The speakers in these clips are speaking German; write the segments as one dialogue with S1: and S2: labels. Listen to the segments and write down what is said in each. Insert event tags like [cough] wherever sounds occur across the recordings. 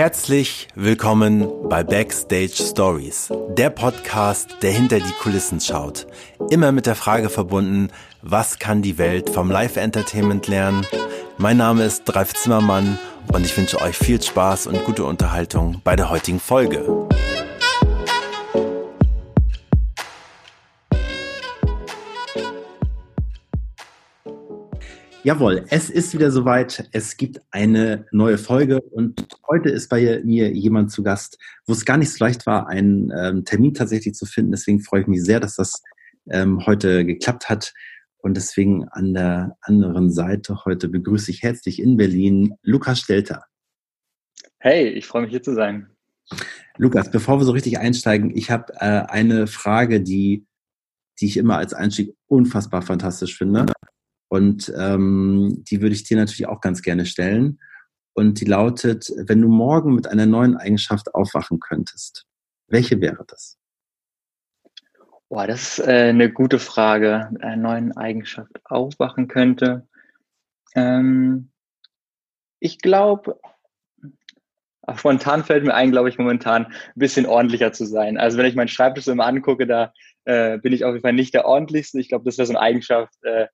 S1: Herzlich willkommen bei Backstage Stories, der Podcast, der hinter die Kulissen schaut. Immer mit der Frage verbunden, was kann die Welt vom Live-Entertainment lernen? Mein Name ist Dreif Zimmermann und ich wünsche euch viel Spaß und gute Unterhaltung bei der heutigen Folge. Jawohl, es ist wieder soweit. Es gibt eine neue Folge und heute ist bei mir jemand zu Gast, wo es gar nicht so leicht war, einen ähm, Termin tatsächlich zu finden. Deswegen freue ich mich sehr, dass das ähm, heute geklappt hat. Und deswegen an der anderen Seite heute begrüße ich herzlich in Berlin Lukas Stelter.
S2: Hey, ich freue mich hier zu sein.
S1: Lukas, bevor wir so richtig einsteigen, ich habe äh, eine Frage, die, die ich immer als Einstieg unfassbar fantastisch finde. Und ähm, die würde ich dir natürlich auch ganz gerne stellen. Und die lautet, wenn du morgen mit einer neuen Eigenschaft aufwachen könntest, welche wäre das?
S2: Boah, das ist äh, eine gute Frage. Mit einer neuen Eigenschaft aufwachen könnte. Ähm, ich glaube, spontan fällt mir ein, glaube ich, momentan ein bisschen ordentlicher zu sein. Also wenn ich meinen Schreibtisch immer angucke, da äh, bin ich auf jeden Fall nicht der ordentlichste. Ich glaube, das wäre so eine Eigenschaft, äh,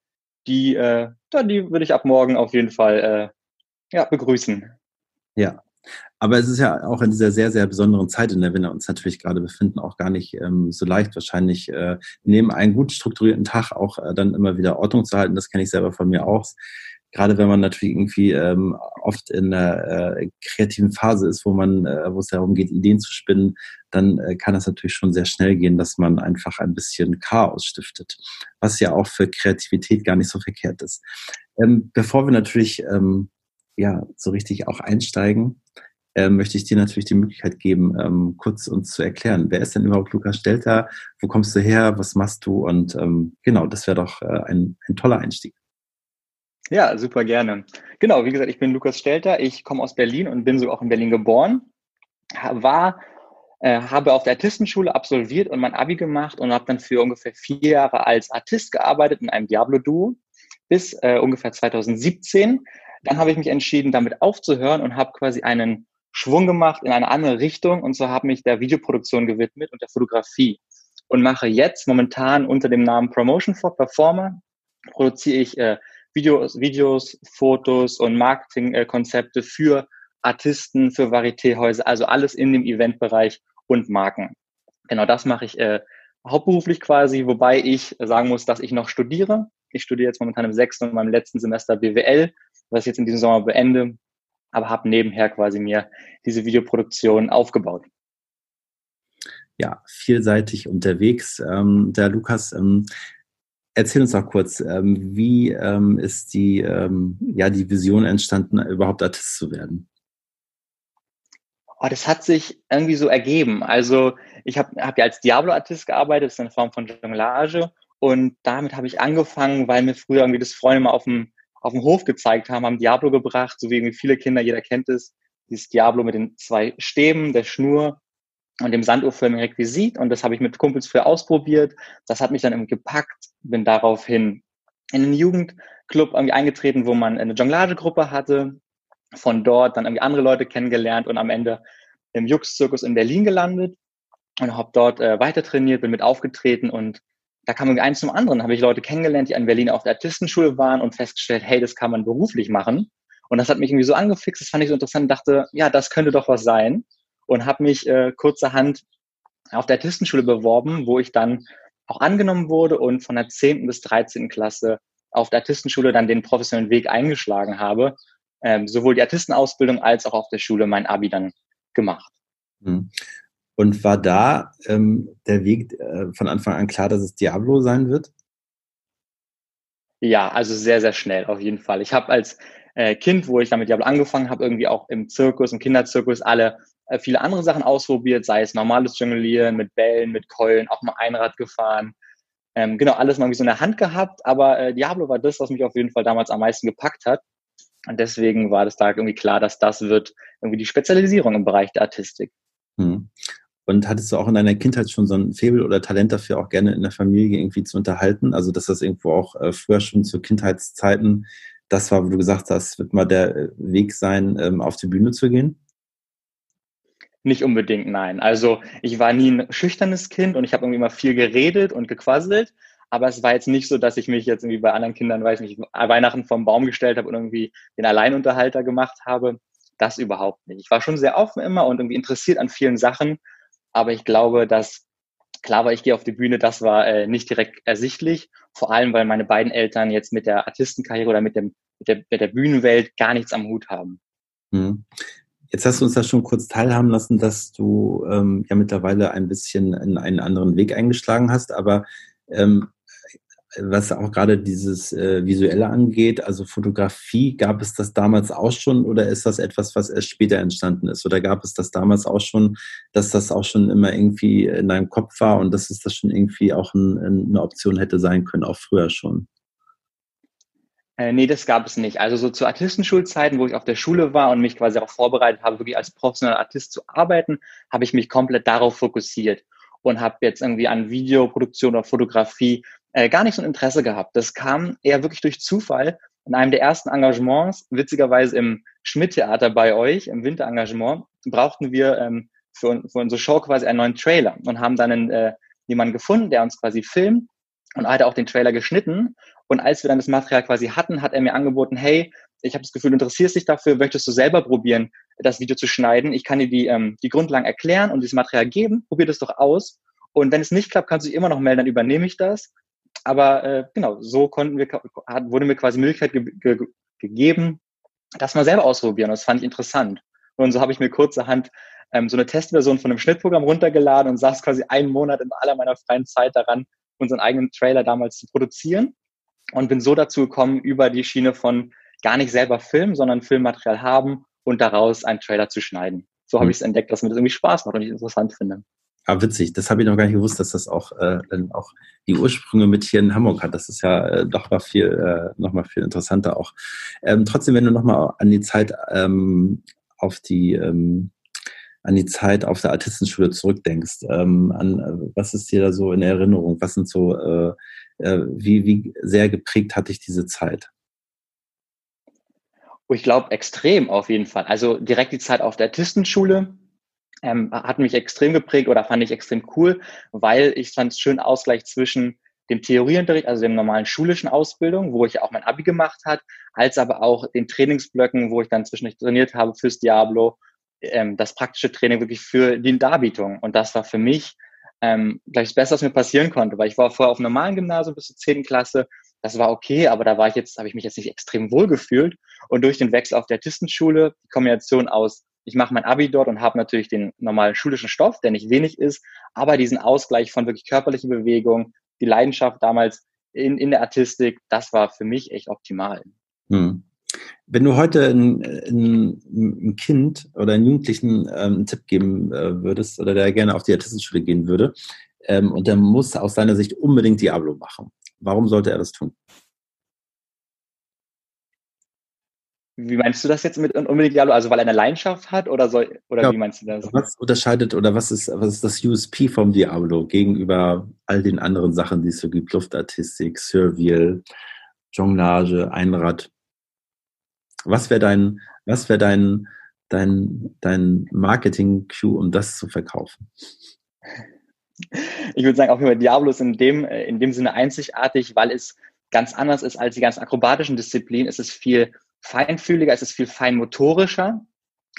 S2: die, äh, die würde ich ab morgen auf jeden Fall äh, ja, begrüßen.
S1: Ja, aber es ist ja auch in dieser sehr, sehr besonderen Zeit, in der wir uns natürlich gerade befinden, auch gar nicht ähm, so leicht wahrscheinlich äh, neben einem gut strukturierten Tag auch äh, dann immer wieder Ordnung zu halten. Das kenne ich selber von mir auch gerade wenn man natürlich irgendwie ähm, oft in einer äh, kreativen Phase ist, wo man, äh, wo es darum geht, Ideen zu spinnen, dann äh, kann es natürlich schon sehr schnell gehen, dass man einfach ein bisschen Chaos stiftet, was ja auch für Kreativität gar nicht so verkehrt ist. Ähm, bevor wir natürlich ähm, ja so richtig auch einsteigen, ähm, möchte ich dir natürlich die Möglichkeit geben, ähm, kurz uns zu erklären, wer ist denn überhaupt Lukas Stelter, wo kommst du her, was machst du? Und ähm, genau, das wäre doch äh, ein, ein toller Einstieg.
S2: Ja, super gerne. Genau, wie gesagt, ich bin Lukas Stelter, ich komme aus Berlin und bin so auch in Berlin geboren. War, äh, habe auf der Artistenschule absolviert und mein Abi gemacht und habe dann für ungefähr vier Jahre als Artist gearbeitet in einem Diablo-Duo bis äh, ungefähr 2017. Dann habe ich mich entschieden, damit aufzuhören und habe quasi einen Schwung gemacht in eine andere Richtung und so habe mich der Videoproduktion gewidmet und der Fotografie und mache jetzt momentan unter dem Namen Promotion for Performer produziere ich äh, Videos, Videos Fotos und Marketingkonzepte für Artisten, für Varietéhäuser, also alles in dem Eventbereich und Marken. Genau das mache ich äh, hauptberuflich quasi, wobei ich sagen muss, dass ich noch studiere. Ich studiere jetzt momentan im sechsten und meinem letzten Semester BWL, was ich jetzt in diesem Sommer beende, aber habe nebenher quasi mir diese Videoproduktion aufgebaut.
S1: Ja, vielseitig unterwegs. Ähm, der Lukas, ähm, Erzähl uns doch kurz, ähm, wie ähm, ist die, ähm, ja, die Vision entstanden, überhaupt Artist zu werden?
S2: Oh, das hat sich irgendwie so ergeben. Also ich habe hab ja als Diablo-Artist gearbeitet, das ist eine Form von Jonglage. Und damit habe ich angefangen, weil mir früher irgendwie das Freunde mal auf dem, auf dem Hof gezeigt haben, haben Diablo gebracht, so wie irgendwie viele Kinder, jeder kennt es, dieses Diablo mit den zwei Stäben, der Schnur und dem sanduhrförmigen Requisit. Und das habe ich mit Kumpels früher ausprobiert. Das hat mich dann irgendwie gepackt, bin daraufhin in einen Jugendclub irgendwie eingetreten, wo man eine Jonglagegruppe hatte. Von dort dann irgendwie andere Leute kennengelernt und am Ende im Jux-Zirkus in Berlin gelandet und habe dort äh, weiter trainiert, bin mit aufgetreten und da kam irgendwie eins zum anderen. Habe ich Leute kennengelernt, die in Berlin auf der Artistenschule waren und festgestellt, hey, das kann man beruflich machen. Und das hat mich irgendwie so angefixt, das fand ich so interessant, dachte, ja, das könnte doch was sein und habe mich äh, kurzerhand auf der Artistenschule beworben, wo ich dann auch angenommen wurde und von der 10. bis 13. Klasse auf der Artistenschule dann den professionellen Weg eingeschlagen habe. Ähm, sowohl die Artistenausbildung als auch auf der Schule mein Abi dann gemacht.
S1: Hm. Und war da ähm, der Weg äh, von Anfang an klar, dass es Diablo sein wird?
S2: Ja, also sehr, sehr schnell auf jeden Fall. Ich habe als äh, Kind, wo ich damit Diablo angefangen habe, irgendwie auch im Zirkus, im Kinderzirkus alle viele andere Sachen ausprobiert, sei es normales Jonglieren mit Bällen, mit Keulen, auch mal Einrad gefahren. Ähm, genau, alles mal wie so in der Hand gehabt, aber äh, Diablo war das, was mich auf jeden Fall damals am meisten gepackt hat. Und deswegen war das da irgendwie klar, dass das wird irgendwie die Spezialisierung im Bereich der Artistik. Hm.
S1: Und hattest du auch in deiner Kindheit schon so ein Faible oder Talent dafür, auch gerne in der Familie irgendwie zu unterhalten? Also, dass das irgendwo auch äh, früher schon zu Kindheitszeiten das war, wo du gesagt hast, wird mal der äh, Weg sein, ähm, auf die Bühne zu gehen?
S2: Nicht unbedingt, nein. Also ich war nie ein schüchternes Kind und ich habe irgendwie immer viel geredet und gequasselt. Aber es war jetzt nicht so, dass ich mich jetzt irgendwie bei anderen Kindern, weiß nicht, Weihnachten vom Baum gestellt habe und irgendwie den Alleinunterhalter gemacht habe. Das überhaupt nicht. Ich war schon sehr offen immer und irgendwie interessiert an vielen Sachen. Aber ich glaube, dass klar war, ich gehe auf die Bühne, das war äh, nicht direkt ersichtlich. Vor allem, weil meine beiden Eltern jetzt mit der Artistenkarriere oder mit, dem, mit, der, mit der Bühnenwelt gar nichts am Hut haben.
S1: Mhm. Jetzt hast du uns das schon kurz teilhaben lassen, dass du ähm, ja mittlerweile ein bisschen in einen anderen Weg eingeschlagen hast, aber ähm, was auch gerade dieses äh, Visuelle angeht, also Fotografie, gab es das damals auch schon oder ist das etwas, was erst später entstanden ist? Oder gab es das damals auch schon, dass das auch schon immer irgendwie in deinem Kopf war und dass es das schon irgendwie auch ein, eine Option hätte sein können, auch früher schon?
S2: Äh, nee, das gab es nicht. Also so zu Artistenschulzeiten, wo ich auf der Schule war und mich quasi auch vorbereitet habe, wirklich als professioneller Artist zu arbeiten, habe ich mich komplett darauf fokussiert und habe jetzt irgendwie an Videoproduktion oder Fotografie äh, gar nicht so ein Interesse gehabt. Das kam eher wirklich durch Zufall. In einem der ersten Engagements, witzigerweise im Schmidt-Theater bei euch, im Winterengagement, brauchten wir ähm, für, für unsere Show quasi einen neuen Trailer und haben dann einen, äh, jemanden gefunden, der uns quasi filmt und er hat auch den Trailer geschnitten. Und als wir dann das Material quasi hatten, hat er mir angeboten, hey, ich habe das Gefühl, du interessierst dich dafür, möchtest du selber probieren, das Video zu schneiden? Ich kann dir die, ähm, die Grundlagen erklären und dieses Material geben, probier das doch aus. Und wenn es nicht klappt, kannst du dich immer noch melden, dann übernehme ich das. Aber äh, genau, so konnten wir, hat, wurde mir quasi Möglichkeit ge ge gegeben, das mal selber ausprobieren. Das fand ich interessant. Und so habe ich mir kurzerhand ähm, so eine Testversion von einem Schnittprogramm runtergeladen und saß quasi einen Monat in aller meiner freien Zeit daran, unseren eigenen Trailer damals zu produzieren und bin so dazu gekommen, über die Schiene von gar nicht selber filmen, sondern Filmmaterial haben und daraus einen Trailer zu schneiden. So habe mhm. ich es entdeckt, dass mir das irgendwie Spaß macht und ich interessant finde.
S1: Ah, witzig. Das habe ich noch gar nicht gewusst, dass das auch, äh, dann auch die Ursprünge mit hier in Hamburg hat. Das ist ja äh, doch mal viel, äh, noch mal viel interessanter auch. Ähm, trotzdem, wenn du noch mal an die Zeit ähm, auf die ähm, an die Zeit auf der Artistenschule zurückdenkst, ähm, an äh, was ist dir da so in Erinnerung? Was sind so, äh, äh, wie, wie sehr geprägt hat dich diese Zeit?
S2: Oh, ich glaube extrem auf jeden Fall. Also direkt die Zeit auf der Artistenschule ähm, hat mich extrem geprägt oder fand ich extrem cool, weil ich fand es schön Ausgleich zwischen dem Theorieunterricht, also dem normalen schulischen Ausbildung, wo ich auch mein Abi gemacht hat, als aber auch den Trainingsblöcken, wo ich dann zwischendurch trainiert habe fürs Diablo, ähm, das praktische Training wirklich für die Darbietung. Und das war für mich ähm, gleich das Beste, was mir passieren konnte, weil ich war vorher auf einem normalen Gymnasium bis zur 10. Klasse. Das war okay, aber da war ich jetzt, habe ich mich jetzt nicht extrem wohl gefühlt. Und durch den Wechsel auf der Artistenschule, die Kombination aus ich mache mein Abi dort und habe natürlich den normalen schulischen Stoff, der nicht wenig ist, aber diesen Ausgleich von wirklich körperlicher Bewegung, die Leidenschaft damals in, in der Artistik, das war für mich echt optimal. Hm.
S1: Wenn du heute ein, ein, ein, Kind oder einen Jugendlichen ähm, einen Tipp geben äh, würdest oder der gerne auf die Artistenschule gehen würde ähm, und der muss aus deiner Sicht unbedingt Diablo machen, warum sollte er das tun?
S2: Wie meinst du das jetzt mit unbedingt Diablo? Also weil er eine Leidenschaft hat oder soll oder ja, wie meinst du das?
S1: Was unterscheidet oder was ist, was ist das USP vom Diablo gegenüber all den anderen Sachen, die es so gibt? Luftartistik, Survial, Jonglage, Einrad. Was wäre dein, was wäre dein, dein, dein Marketing-Cue, um das zu verkaufen?
S2: Ich würde sagen, auch über Diablo ist in dem, in dem Sinne einzigartig, weil es ganz anders ist als die ganzen akrobatischen Disziplinen. Es ist viel feinfühliger, es ist viel feinmotorischer.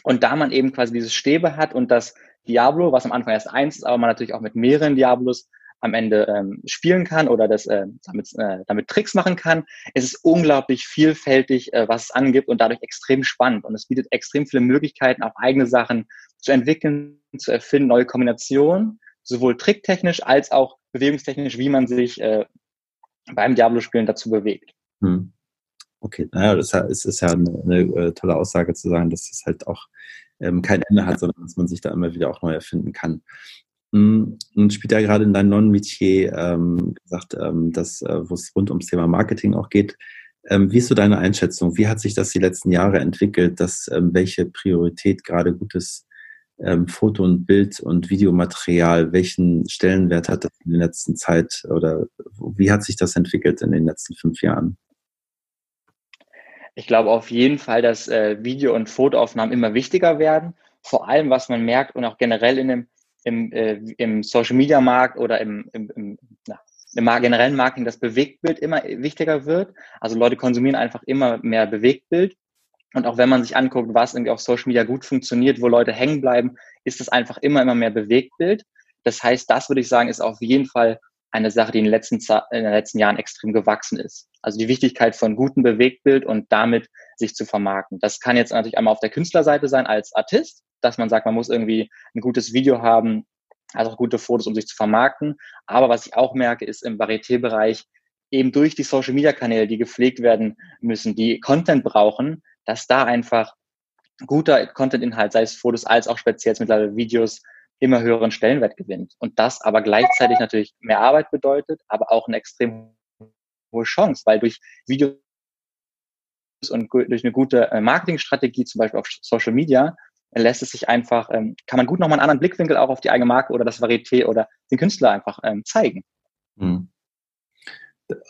S2: Und da man eben quasi dieses Stäbe hat und das Diablo, was am Anfang erst eins ist, aber man natürlich auch mit mehreren Diablos am Ende ähm, spielen kann oder das äh, damit, äh, damit Tricks machen kann. Es ist unglaublich vielfältig, äh, was es angibt und dadurch extrem spannend. Und es bietet extrem viele Möglichkeiten, auch eigene Sachen zu entwickeln, zu erfinden, neue Kombinationen, sowohl tricktechnisch als auch bewegungstechnisch, wie man sich äh, beim Diablo-Spielen dazu bewegt. Hm.
S1: Okay, naja, das ist, ja eine, eine, äh, tolle Aussage zu sagen, dass es halt auch ähm, kein Ende hat, sondern dass man sich da immer wieder auch neu erfinden kann. Hm, und spielt ja gerade in deinem Non-Metier ähm, gesagt, ähm, dass, äh, wo es rund ums Thema Marketing auch geht. Ähm, wie ist so deine Einschätzung? Wie hat sich das die letzten Jahre entwickelt? Dass, ähm, welche Priorität gerade gutes ähm, Foto- und Bild- und Videomaterial, welchen Stellenwert hat das in der letzten Zeit oder wie hat sich das entwickelt in den letzten fünf Jahren?
S2: Ich glaube auf jeden Fall, dass äh, Video- und Fotoaufnahmen immer wichtiger werden. vor allem, was man merkt und auch generell in dem, im, äh, im Social Media Markt oder im, im, im, na, im generellen Marketing das Bewegtbild immer wichtiger wird. Also Leute konsumieren einfach immer mehr Bewegtbild. Und auch wenn man sich anguckt, was irgendwie auf Social Media gut funktioniert, wo Leute hängen bleiben, ist es einfach immer, immer mehr Bewegtbild. Das heißt, das würde ich sagen, ist auf jeden Fall eine Sache, die in den letzten, in den letzten Jahren extrem gewachsen ist. Also die Wichtigkeit von gutem Bewegtbild und damit sich zu vermarkten. Das kann jetzt natürlich einmal auf der Künstlerseite sein als Artist, dass man sagt, man muss irgendwie ein gutes Video haben, also auch gute Fotos, um sich zu vermarkten. Aber was ich auch merke, ist im Varieté-Bereich eben durch die Social-Media-Kanäle, die gepflegt werden müssen, die Content brauchen, dass da einfach guter Content-Inhalt, sei es Fotos als auch speziell mittlerweile Videos, immer höheren Stellenwert gewinnt. Und das aber gleichzeitig natürlich mehr Arbeit bedeutet, aber auch eine extrem hohe Chance, weil durch Videos und durch eine gute äh, Marketingstrategie, zum Beispiel auf Social Media, lässt es sich einfach, ähm, kann man gut nochmal einen anderen Blickwinkel auch auf die eigene Marke oder das Varieté oder den Künstler einfach ähm, zeigen. Hm.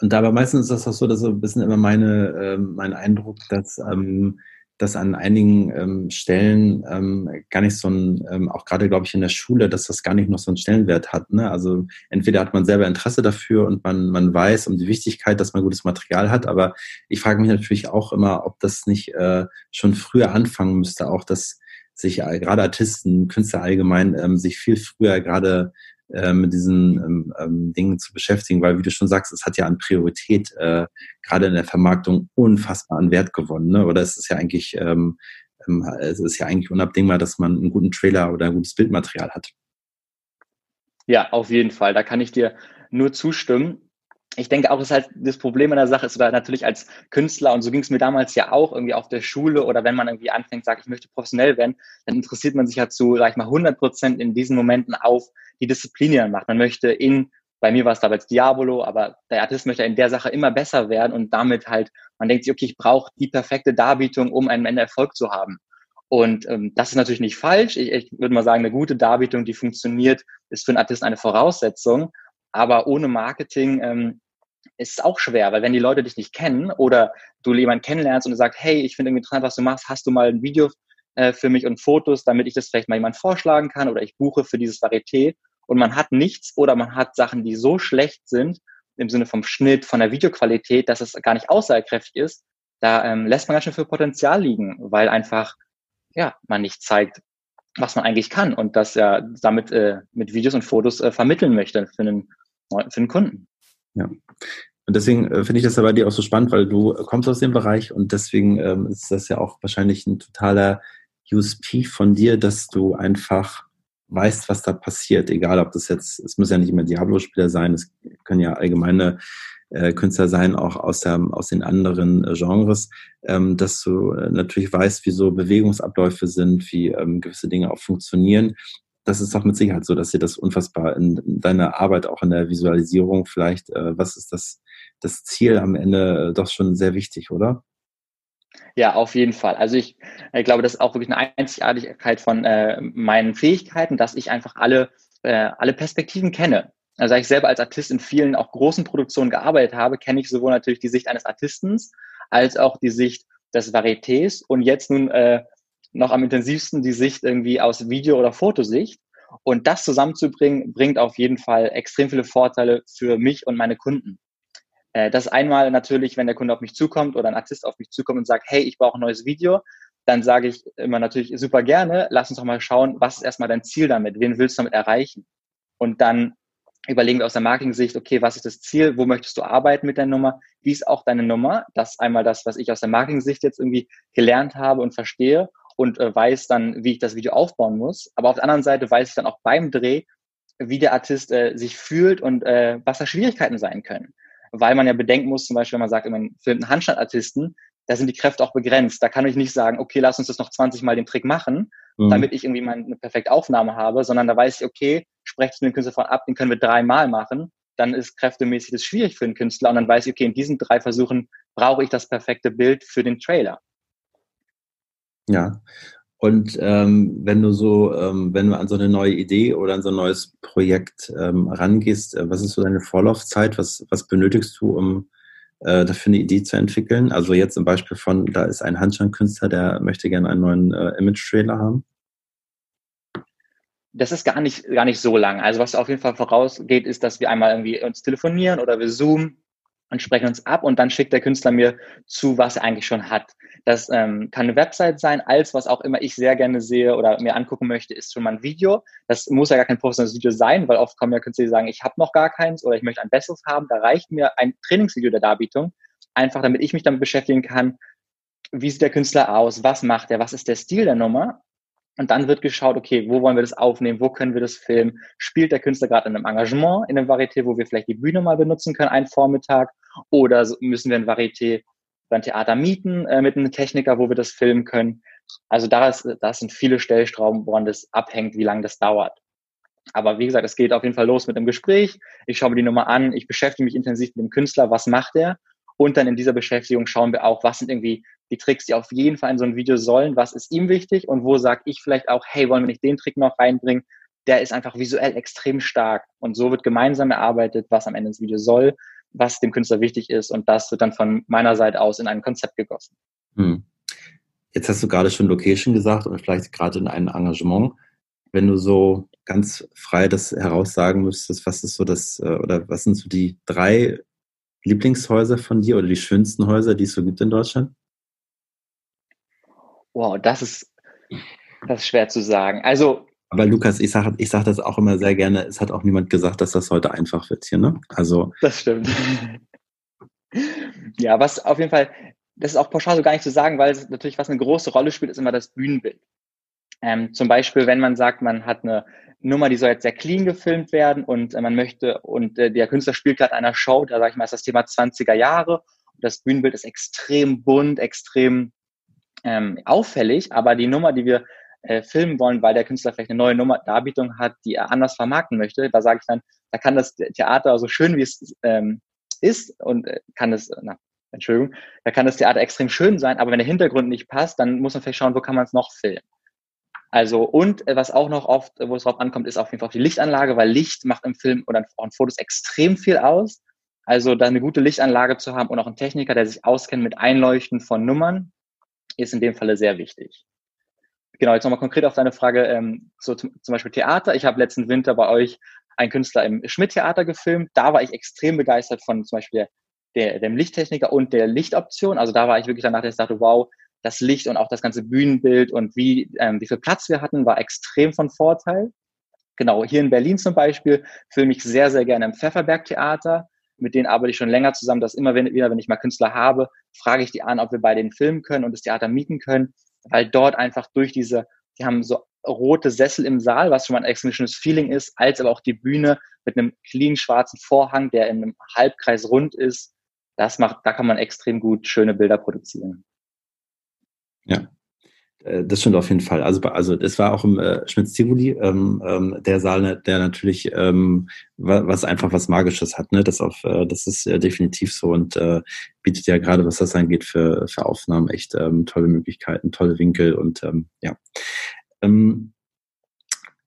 S1: Und dabei meistens ist das auch so, dass so ein bisschen immer meine, äh, mein Eindruck, dass ähm, dass an einigen ähm, Stellen ähm, gar nicht so ein, ähm, auch gerade glaube ich in der Schule, dass das gar nicht noch so einen Stellenwert hat. Ne? Also entweder hat man selber Interesse dafür und man, man weiß um die Wichtigkeit, dass man gutes Material hat, aber ich frage mich natürlich auch immer, ob das nicht äh, schon früher anfangen müsste, auch dass sich gerade Artisten, Künstler allgemein, ähm, sich viel früher gerade äh, mit diesen ähm, ähm, Dingen zu beschäftigen, weil wie du schon sagst, es hat ja an Priorität äh, gerade in der Vermarktung unfassbar an Wert gewonnen. Ne? Oder es ist ja eigentlich ähm, ähm, es ist ja eigentlich unabdingbar, dass man einen guten Trailer oder ein gutes Bildmaterial hat.
S2: Ja, auf jeden Fall. Da kann ich dir nur zustimmen ich denke auch, ist halt das Problem an der Sache ist, oder natürlich als Künstler, und so ging es mir damals ja auch irgendwie auf der Schule oder wenn man irgendwie anfängt, sagt, ich möchte professionell werden, dann interessiert man sich halt zu, sag ich mal, 100 Prozent in diesen Momenten auf die Disziplin, die man macht. Man möchte in, bei mir war es damals Diabolo, aber der Artist möchte in der Sache immer besser werden und damit halt, man denkt sich, okay, ich brauche die perfekte Darbietung, um einen Ende Erfolg zu haben. Und ähm, das ist natürlich nicht falsch. Ich, ich würde mal sagen, eine gute Darbietung, die funktioniert, ist für einen Artist eine Voraussetzung. Aber ohne Marketing ähm, ist auch schwer, weil wenn die Leute dich nicht kennen oder du jemanden kennenlernst und du sagst, hey, ich finde irgendwie interessant, was du machst, hast du mal ein Video äh, für mich und Fotos, damit ich das vielleicht mal jemand vorschlagen kann oder ich buche für dieses Varieté und man hat nichts oder man hat Sachen, die so schlecht sind, im Sinne vom Schnitt, von der Videoqualität, dass es gar nicht aussagekräftig ist, da ähm, lässt man ganz schön viel Potenzial liegen, weil einfach ja man nicht zeigt, was man eigentlich kann und das ja damit äh, mit Videos und Fotos äh, vermitteln möchte für einen, für einen Kunden.
S1: Ja. Und deswegen äh, finde ich das aber dir auch so spannend, weil du kommst aus dem Bereich und deswegen ähm, ist das ja auch wahrscheinlich ein totaler USP von dir, dass du einfach weißt, was da passiert. Egal, ob das jetzt, es muss ja nicht immer Diablo-Spieler sein, es können ja allgemeine äh, Künstler sein, auch aus, der, aus den anderen äh, Genres, ähm, dass du äh, natürlich weißt, wie so Bewegungsabläufe sind, wie ähm, gewisse Dinge auch funktionieren das ist doch mit Sicherheit so, dass dir das unfassbar in, in deiner Arbeit, auch in der Visualisierung vielleicht, äh, was ist das, das Ziel am Ende äh, doch schon sehr wichtig, oder?
S2: Ja, auf jeden Fall. Also ich, ich glaube, das ist auch wirklich eine Einzigartigkeit von äh, meinen Fähigkeiten, dass ich einfach alle, äh, alle Perspektiven kenne. Also da ich selber als Artist in vielen auch großen Produktionen gearbeitet habe, kenne ich sowohl natürlich die Sicht eines Artistens als auch die Sicht des Varietés und jetzt nun äh, noch am intensivsten die Sicht irgendwie aus Video- oder Fotosicht. Und das zusammenzubringen, bringt auf jeden Fall extrem viele Vorteile für mich und meine Kunden. Äh, das einmal natürlich, wenn der Kunde auf mich zukommt oder ein Artist auf mich zukommt und sagt, hey, ich brauche ein neues Video, dann sage ich immer natürlich super gerne, lass uns doch mal schauen, was ist erstmal dein Ziel damit? Wen willst du damit erreichen? Und dann überlegen wir aus der Marketing-Sicht, okay, was ist das Ziel? Wo möchtest du arbeiten mit der Nummer? Wie ist auch deine Nummer? Das ist einmal das, was ich aus der Marketing-Sicht jetzt irgendwie gelernt habe und verstehe und äh, weiß dann, wie ich das Video aufbauen muss. Aber auf der anderen Seite weiß ich dann auch beim Dreh, wie der Artist äh, sich fühlt und äh, was da Schwierigkeiten sein können. Weil man ja bedenken muss, zum Beispiel, wenn man sagt, man filmt einen Handstandartisten, da sind die Kräfte auch begrenzt. Da kann ich nicht sagen, okay, lass uns das noch 20 Mal den Trick machen, mhm. damit ich irgendwie meine eine perfekte Aufnahme habe, sondern da weiß ich, okay, spreche ich mit dem Künstler von ab, den können wir dreimal machen, dann ist kräftemäßig das schwierig für den Künstler und dann weiß ich, okay, in diesen drei Versuchen brauche ich das perfekte Bild für den Trailer.
S1: Ja. Und ähm, wenn du so, ähm, wenn du an so eine neue Idee oder an so ein neues Projekt ähm, rangehst, äh, was ist so deine Vorlaufzeit? Was, was benötigst du, um äh, dafür eine Idee zu entwickeln? Also jetzt im Beispiel von, da ist ein Handschankünstler, der möchte gerne einen neuen äh, Image-Trailer haben.
S2: Das ist gar nicht, gar nicht so lang. Also was auf jeden Fall vorausgeht, ist, dass wir einmal irgendwie uns telefonieren oder wir zoomen und sprechen uns ab und dann schickt der Künstler mir zu, was er eigentlich schon hat. Das ähm, kann eine Website sein, als was auch immer ich sehr gerne sehe oder mir angucken möchte, ist schon mal ein Video. Das muss ja gar kein professionelles Video sein, weil oft kommen ja Künstler, die sagen, ich habe noch gar keins oder ich möchte ein besseres haben. Da reicht mir ein Trainingsvideo der Darbietung, einfach damit ich mich damit beschäftigen kann, wie sieht der Künstler aus, was macht er, was ist der Stil der Nummer und dann wird geschaut, okay, wo wollen wir das aufnehmen, wo können wir das filmen? Spielt der Künstler gerade in einem Engagement, in einem Varieté, wo wir vielleicht die Bühne mal benutzen können, einen Vormittag? Oder müssen wir ein Varieté, ein Theater mieten äh, mit einem Techniker, wo wir das filmen können? Also da sind viele Stellstrauben, woran das abhängt, wie lange das dauert. Aber wie gesagt, es geht auf jeden Fall los mit einem Gespräch. Ich schaue mir die Nummer an, ich beschäftige mich intensiv mit dem Künstler, was macht er? Und dann in dieser Beschäftigung schauen wir auch, was sind irgendwie die Tricks, die auf jeden Fall in so ein Video sollen, was ist ihm wichtig und wo sage ich vielleicht auch, hey, wollen wir nicht den Trick noch reinbringen? Der ist einfach visuell extrem stark und so wird gemeinsam erarbeitet, was am Ende ins Video soll, was dem Künstler wichtig ist und das wird dann von meiner Seite aus in ein Konzept gegossen. Hm.
S1: Jetzt hast du gerade schon Location gesagt und vielleicht gerade in einem Engagement. Wenn du so ganz frei das heraussagen müsstest, was ist so das, äh, oder was sind so die drei Lieblingshäuser von dir oder die schönsten Häuser, die es so gibt in Deutschland?
S2: Wow, das ist, das ist schwer zu sagen. Also.
S1: Aber Lukas, ich sage ich sag das auch immer sehr gerne. Es hat auch niemand gesagt, dass das heute einfach wird hier, ne? Also.
S2: Das stimmt. [laughs] ja, was auf jeden Fall, das ist auch pauschal so gar nicht zu sagen, weil es natürlich was eine große Rolle spielt, ist immer das Bühnenbild. Ähm, zum Beispiel, wenn man sagt, man hat eine Nummer, die soll jetzt sehr clean gefilmt werden und äh, man möchte, und äh, der Künstler spielt gerade einer Show, da sage ich mal, ist das Thema 20er Jahre. Und das Bühnenbild ist extrem bunt, extrem ähm, auffällig, aber die Nummer, die wir äh, filmen wollen, weil der Künstler vielleicht eine neue Nummer Darbietung hat, die er anders vermarkten möchte, da sage ich dann, da kann das Theater so schön wie es ähm, ist und äh, kann es, na, Entschuldigung, da kann das Theater extrem schön sein, aber wenn der Hintergrund nicht passt, dann muss man vielleicht schauen, wo kann man es noch filmen. Also, und äh, was auch noch oft, wo es drauf ankommt, ist auf jeden Fall auf die Lichtanlage, weil Licht macht im Film oder auch in Fotos extrem viel aus. Also, da eine gute Lichtanlage zu haben und auch einen Techniker, der sich auskennt mit Einleuchten von Nummern, ist in dem Falle sehr wichtig. Genau, jetzt nochmal konkret auf deine Frage, ähm, so zum, zum Beispiel Theater. Ich habe letzten Winter bei euch einen Künstler im Schmidt-Theater gefilmt. Da war ich extrem begeistert von zum Beispiel der, der, dem Lichttechniker und der Lichtoption. Also da war ich wirklich danach, dass ich dachte, wow, das Licht und auch das ganze Bühnenbild und wie, ähm, wie viel Platz wir hatten, war extrem von Vorteil. Genau, hier in Berlin zum Beispiel filme ich sehr, sehr gerne im Pfefferberg-Theater. Mit denen arbeite ich schon länger zusammen, dass immer wieder, wenn ich mal Künstler habe, frage ich die an, ob wir bei denen filmen können und das Theater mieten können, weil dort einfach durch diese, die haben so rote Sessel im Saal, was schon mal ein extrem schönes Feeling ist, als aber auch die Bühne mit einem clean schwarzen Vorhang, der in einem Halbkreis rund ist. Das macht, da kann man extrem gut schöne Bilder produzieren.
S1: Ja, äh, das stimmt auf jeden Fall. Also, also es war auch im äh, Schmitz-Tivoli ähm, ähm, der Saal, ne, der natürlich ähm, was einfach was Magisches hat. Ne? Das, auf, äh, das ist äh, definitiv so und äh, bietet ja gerade, was das angeht, für, für Aufnahmen echt ähm, tolle Möglichkeiten, tolle Winkel und ähm, ja. Ähm,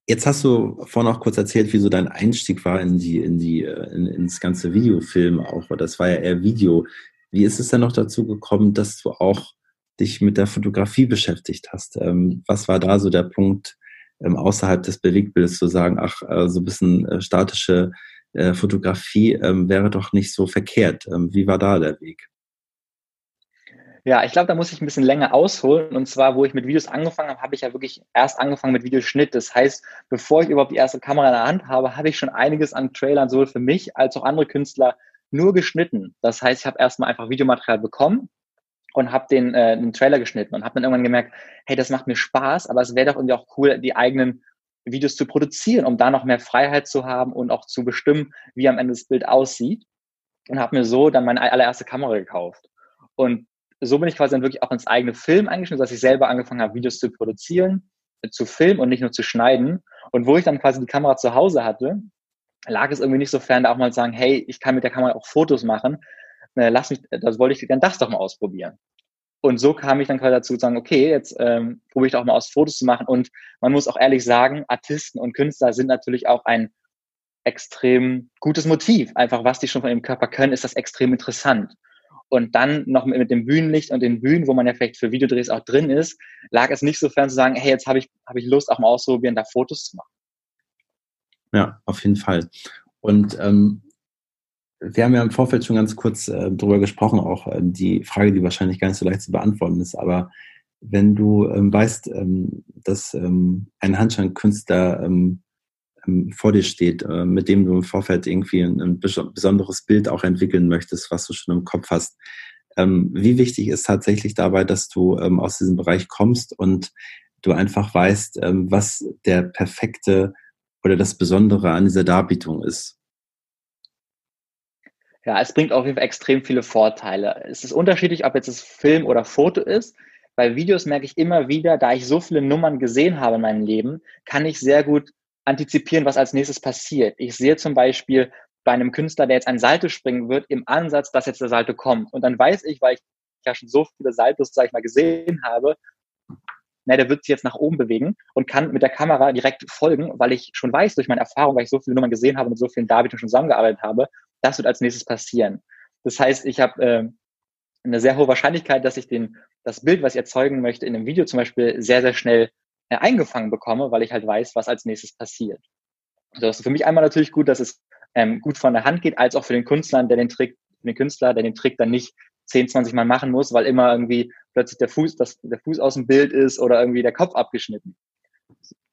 S1: jetzt hast du vorhin auch kurz erzählt, wie so dein Einstieg war in die, in die, äh, in, ins ganze Videofilm auch. Das war ja eher Video. Wie ist es denn noch dazu gekommen, dass du auch dich mit der Fotografie beschäftigt hast. Ähm, was war da so der Punkt ähm, außerhalb des Bewegtbildes zu sagen, ach, äh, so ein bisschen äh, statische äh, Fotografie ähm, wäre doch nicht so verkehrt. Ähm, wie war da der Weg?
S2: Ja, ich glaube, da muss ich ein bisschen länger ausholen. Und zwar, wo ich mit Videos angefangen habe, habe ich ja wirklich erst angefangen mit Videoschnitt. Das heißt, bevor ich überhaupt die erste Kamera in der Hand habe, habe ich schon einiges an Trailern sowohl für mich als auch andere Künstler nur geschnitten. Das heißt, ich habe erstmal einfach Videomaterial bekommen, und habe den, äh, den Trailer geschnitten und habe dann irgendwann gemerkt, hey, das macht mir Spaß, aber es wäre doch irgendwie auch cool, die eigenen Videos zu produzieren, um da noch mehr Freiheit zu haben und auch zu bestimmen, wie am Ende das Bild aussieht. Und habe mir so dann meine allererste Kamera gekauft. Und so bin ich quasi dann wirklich auch ins eigene Film eingeschnitten, dass ich selber angefangen habe, Videos zu produzieren, zu filmen und nicht nur zu schneiden. Und wo ich dann quasi die Kamera zu Hause hatte, lag es irgendwie nicht so fern, da auch mal zu sagen, hey, ich kann mit der Kamera auch Fotos machen, äh, lass mich, das wollte ich dann das doch mal ausprobieren. Und so kam ich dann quasi dazu zu sagen, okay, jetzt ähm, probiere ich doch mal aus, Fotos zu machen. Und man muss auch ehrlich sagen, Artisten und Künstler sind natürlich auch ein extrem gutes Motiv. Einfach, was die schon von ihrem Körper können, ist das extrem interessant. Und dann noch mit, mit dem Bühnenlicht und den Bühnen, wo man ja vielleicht für Videodrehs auch drin ist, lag es nicht so fern zu sagen, hey, jetzt habe ich, hab ich Lust, auch mal auszuprobieren, da Fotos zu machen.
S1: Ja, auf jeden Fall. Und ähm, wir haben ja im Vorfeld schon ganz kurz äh, darüber gesprochen, auch äh, die Frage, die wahrscheinlich gar nicht so leicht zu beantworten ist, aber wenn du ähm, weißt, ähm, dass ähm, ein Handscheinkünstler ähm, ähm, vor dir steht, äh, mit dem du im Vorfeld irgendwie ein, ein, besonderes Bild auch entwickeln möchtest, was du schon im Kopf hast, ähm, wie wichtig ist tatsächlich dabei, dass du ähm, aus diesem Bereich kommst und du einfach weißt, was der perfekte oder das Besondere an dieser Darbietung ist?
S2: Ja, es bringt auf jeden Fall extrem viele Vorteile. Es ist unterschiedlich, ob jetzt es Film oder Foto ist. Bei Videos merke ich immer wieder, da ich so viele Nummern gesehen habe in meinem Leben, kann ich sehr gut antizipieren, was als nächstes passiert. Ich sehe zum Beispiel bei einem Künstler, der jetzt ein Salto springen wird, im Ansatz, dass jetzt der Salto kommt. Und dann weiß ich, weil ich ja schon so viele Saltos, sag ich mal, gesehen habe, na, der wird sich jetzt nach oben bewegen und kann mit der Kamera direkt folgen, weil ich schon weiß durch meine Erfahrung, weil ich so viele Nummern gesehen habe und mit so vielen Darbietungen schon zusammengearbeitet habe, das wird als nächstes passieren. Das heißt, ich habe äh, eine sehr hohe Wahrscheinlichkeit, dass ich den, das Bild, was ich erzeugen möchte, in einem Video zum Beispiel sehr, sehr schnell äh, eingefangen bekomme, weil ich halt weiß, was als nächstes passiert. Also das ist für mich einmal natürlich gut, dass es ähm, gut von der Hand geht, als auch für den Künstler, der den Trick, den Künstler, der den Trick dann nicht 10, 20 Mal machen muss, weil immer irgendwie plötzlich der Fuß, das, der Fuß aus dem Bild ist oder irgendwie der Kopf abgeschnitten.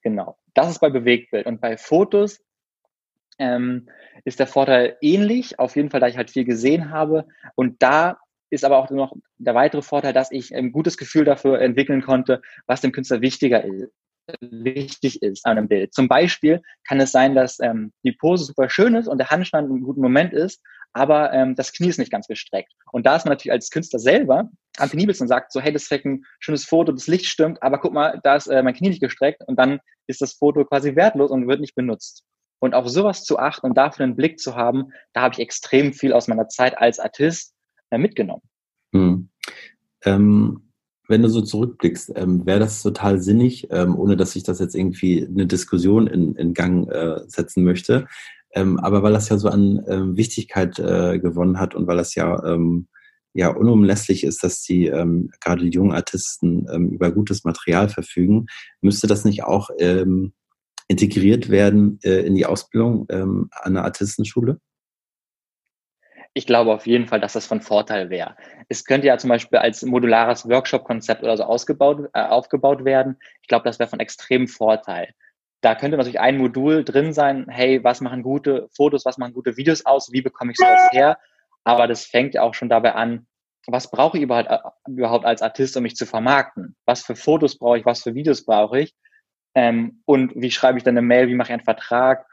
S2: Genau. Das ist bei Bewegtbild. Und bei Fotos ähm, ist der Vorteil ähnlich, auf jeden Fall, da ich halt viel gesehen habe. Und da ist aber auch noch der weitere Vorteil, dass ich ein gutes Gefühl dafür entwickeln konnte, was dem Künstler wichtiger ist wichtig ist an einem Bild. Zum Beispiel kann es sein, dass ähm, die Pose super schön ist und der Handstand im guten Moment ist, aber ähm, das Knie ist nicht ganz gestreckt. Und da ist man natürlich als Künstler selber am penibelsten und sagt so, hey, das ist ein schönes Foto, das Licht stimmt, aber guck mal, da ist äh, mein Knie nicht gestreckt und dann ist das Foto quasi wertlos und wird nicht benutzt. Und auf sowas zu achten und dafür einen Blick zu haben, da habe ich extrem viel aus meiner Zeit als Artist äh, mitgenommen. Hm.
S1: Ähm wenn du so zurückblickst, ähm, wäre das total sinnig, ähm, ohne dass ich das jetzt irgendwie eine Diskussion in, in Gang äh, setzen möchte. Ähm, aber weil das ja so an ähm, Wichtigkeit äh, gewonnen hat und weil das ja, ähm, ja unumlässlich ist, dass die ähm, gerade die jungen Artisten ähm, über gutes Material verfügen, müsste das nicht auch ähm, integriert werden äh, in die Ausbildung ähm, an der Artistenschule?
S2: ich glaube auf jeden Fall, dass das von Vorteil wäre. Es könnte ja zum Beispiel als modulares Workshop-Konzept oder so ausgebaut, äh, aufgebaut werden. Ich glaube, das wäre von extremem Vorteil. Da könnte natürlich ein Modul drin sein, hey, was machen gute Fotos, was machen gute Videos aus, wie bekomme ich sowas her? Aber das fängt ja auch schon dabei an, was brauche ich überhaupt, äh, überhaupt als Artist, um mich zu vermarkten? Was für Fotos brauche ich, was für Videos brauche ich? Ähm, und wie schreibe ich dann eine Mail, wie mache ich einen Vertrag?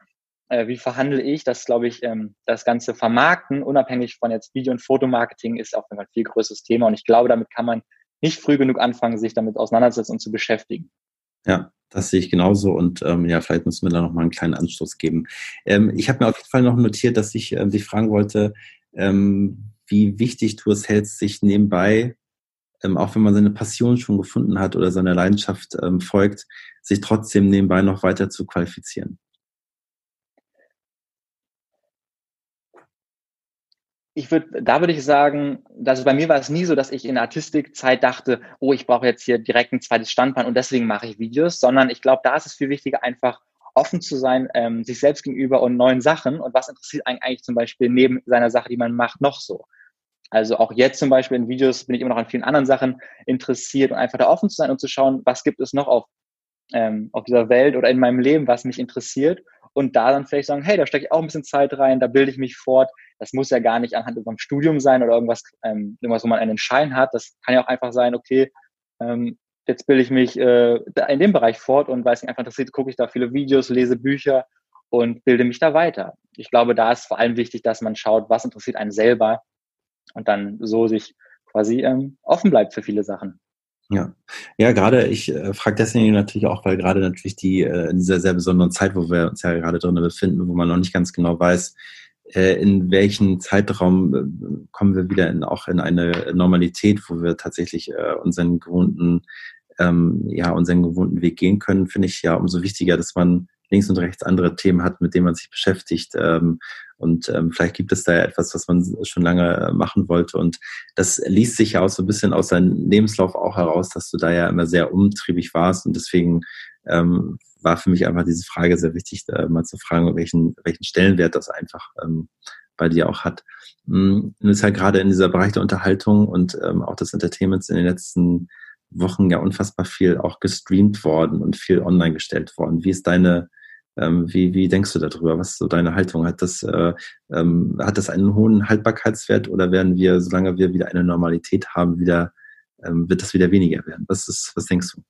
S2: äh, wie verhandle ich, das glaube ich, ähm, das ganze Vermarkten, unabhängig von jetzt Video- und Fotomarketing, ist Fall ein viel größeres Thema. Und ich glaube, damit kann man nicht früh genug anfangen, sich damit auseinanderzusetzen und zu beschäftigen.
S1: Ja, das sehe ich genauso und ähm, ja, vielleicht müssen wir da noch mal einen kleinen Anstoß geben. Ähm, ich habe mir auf jeden Fall noch notiert, dass ich ähm, dich fragen wollte, ähm, wie wichtig du es hältst, sich nebenbei, ähm, auch wenn man seine Passion schon gefunden hat oder seiner Leidenschaft ähm, folgt, sich trotzdem nebenbei noch weiter zu qualifizieren.
S2: ich würde, da würde ich sagen, dass bei mir war es nie so, dass ich in der Artistikzeit dachte, oh, ich brauche jetzt hier direkt ein zweites Standbein und deswegen mache ich Videos, sondern ich glaube, da ist es viel wichtiger, einfach offen zu sein, ähm, sich selbst gegenüber und neuen Sachen und was interessiert einen eigentlich zum Beispiel neben seiner Sache, die man macht, noch so. Also auch jetzt zum Beispiel in Videos bin ich immer noch an vielen anderen Sachen interessiert und einfach da offen zu sein und zu schauen, was gibt es noch auf, ähm, auf dieser Welt oder in meinem Leben, was mich interessiert und da dann vielleicht sagen, hey, da stecke ich auch ein bisschen Zeit rein, da bilde ich mich fort. Das muss ja gar nicht anhand unserem Studium sein oder irgendwas, ähm, irgendwas, wo man einen Schein hat. Das kann ja auch einfach sein, okay, ähm, jetzt bilde ich mich äh, in dem Bereich fort und weil es mich einfach interessiert, gucke ich da viele Videos, lese Bücher und bilde mich da weiter. Ich glaube, da ist vor allem wichtig, dass man schaut, was interessiert einen selber und dann so sich quasi ähm, offen bleibt für viele Sachen.
S1: Ja, ja, gerade ich äh, frage deswegen natürlich auch, weil gerade natürlich die äh, in dieser sehr besonderen Zeit, wo wir uns ja gerade drin befinden, wo man noch nicht ganz genau weiß, äh, in welchen Zeitraum äh, kommen wir wieder in, auch in eine Normalität, wo wir tatsächlich äh, unseren gewohnten, ähm, ja, unseren gewohnten Weg gehen können, finde ich ja umso wichtiger, dass man links und rechts andere Themen hat, mit denen man sich beschäftigt. Ähm, und ähm, vielleicht gibt es da ja etwas, was man schon lange äh, machen wollte. Und das liest sich ja auch so ein bisschen aus deinem Lebenslauf auch heraus, dass du da ja immer sehr umtriebig warst. Und deswegen ähm, war für mich einfach diese Frage sehr wichtig, da mal zu fragen, welchen, welchen Stellenwert das einfach ähm, bei dir auch hat. Nun ist ja gerade in dieser Bereich der Unterhaltung und ähm, auch des Entertainments in den letzten Wochen ja unfassbar viel auch gestreamt worden und viel online gestellt worden. Wie ist deine, ähm, wie, wie denkst du darüber? Was ist so deine Haltung? Hat das, äh, ähm, hat das einen hohen Haltbarkeitswert oder werden wir, solange wir wieder eine Normalität haben, wieder, ähm, wird das wieder weniger werden? Was ist, was denkst du?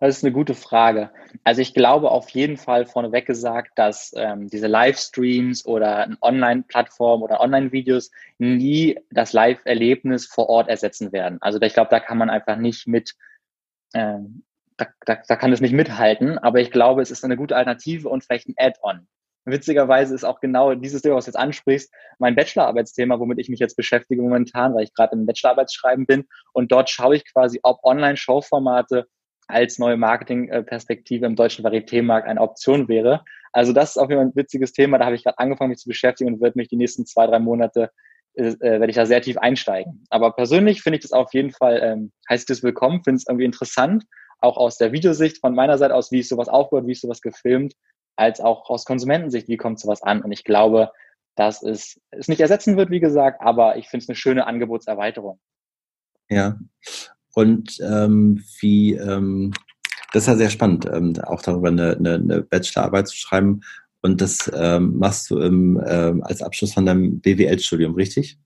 S2: Das ist eine gute Frage. Also ich glaube auf jeden Fall vorneweg gesagt, dass ähm, diese Livestreams oder Online-Plattform oder Online-Videos nie das Live-Erlebnis vor Ort ersetzen werden. Also ich glaube, da kann man einfach nicht mit, ähm, da, da, da kann es nicht mithalten, aber ich glaube, es ist eine gute Alternative und vielleicht ein Add-on. Witzigerweise ist auch genau dieses Thema, was du jetzt ansprichst, mein Bachelorarbeitsthema, womit ich mich jetzt beschäftige momentan, weil ich gerade im Bachelorarbeitsschreiben bin. Und dort schaue ich quasi, ob Online-Showformate als neue Marketingperspektive im deutschen Varieté-Markt eine Option wäre. Also das ist auf jeden Fall ein witziges Thema. Da habe ich gerade angefangen, mich zu beschäftigen und wird mich die nächsten zwei, drei Monate äh, werde ich da sehr tief einsteigen. Aber persönlich finde ich das auf jeden Fall, ähm, heißt das willkommen, finde es irgendwie interessant, auch aus der Videosicht von meiner Seite aus, wie ist sowas aufgebaut, wie ist sowas gefilmt, als auch aus Konsumentensicht, wie kommt sowas an. Und ich glaube, dass es es nicht ersetzen wird, wie gesagt, aber ich finde es eine schöne Angebotserweiterung.
S1: Ja, und ähm, wie, ähm, das ist ja sehr spannend, ähm, auch darüber eine, eine, eine Bachelorarbeit zu schreiben. Und das ähm, machst du im, ähm, als Abschluss von deinem BWL-Studium, richtig?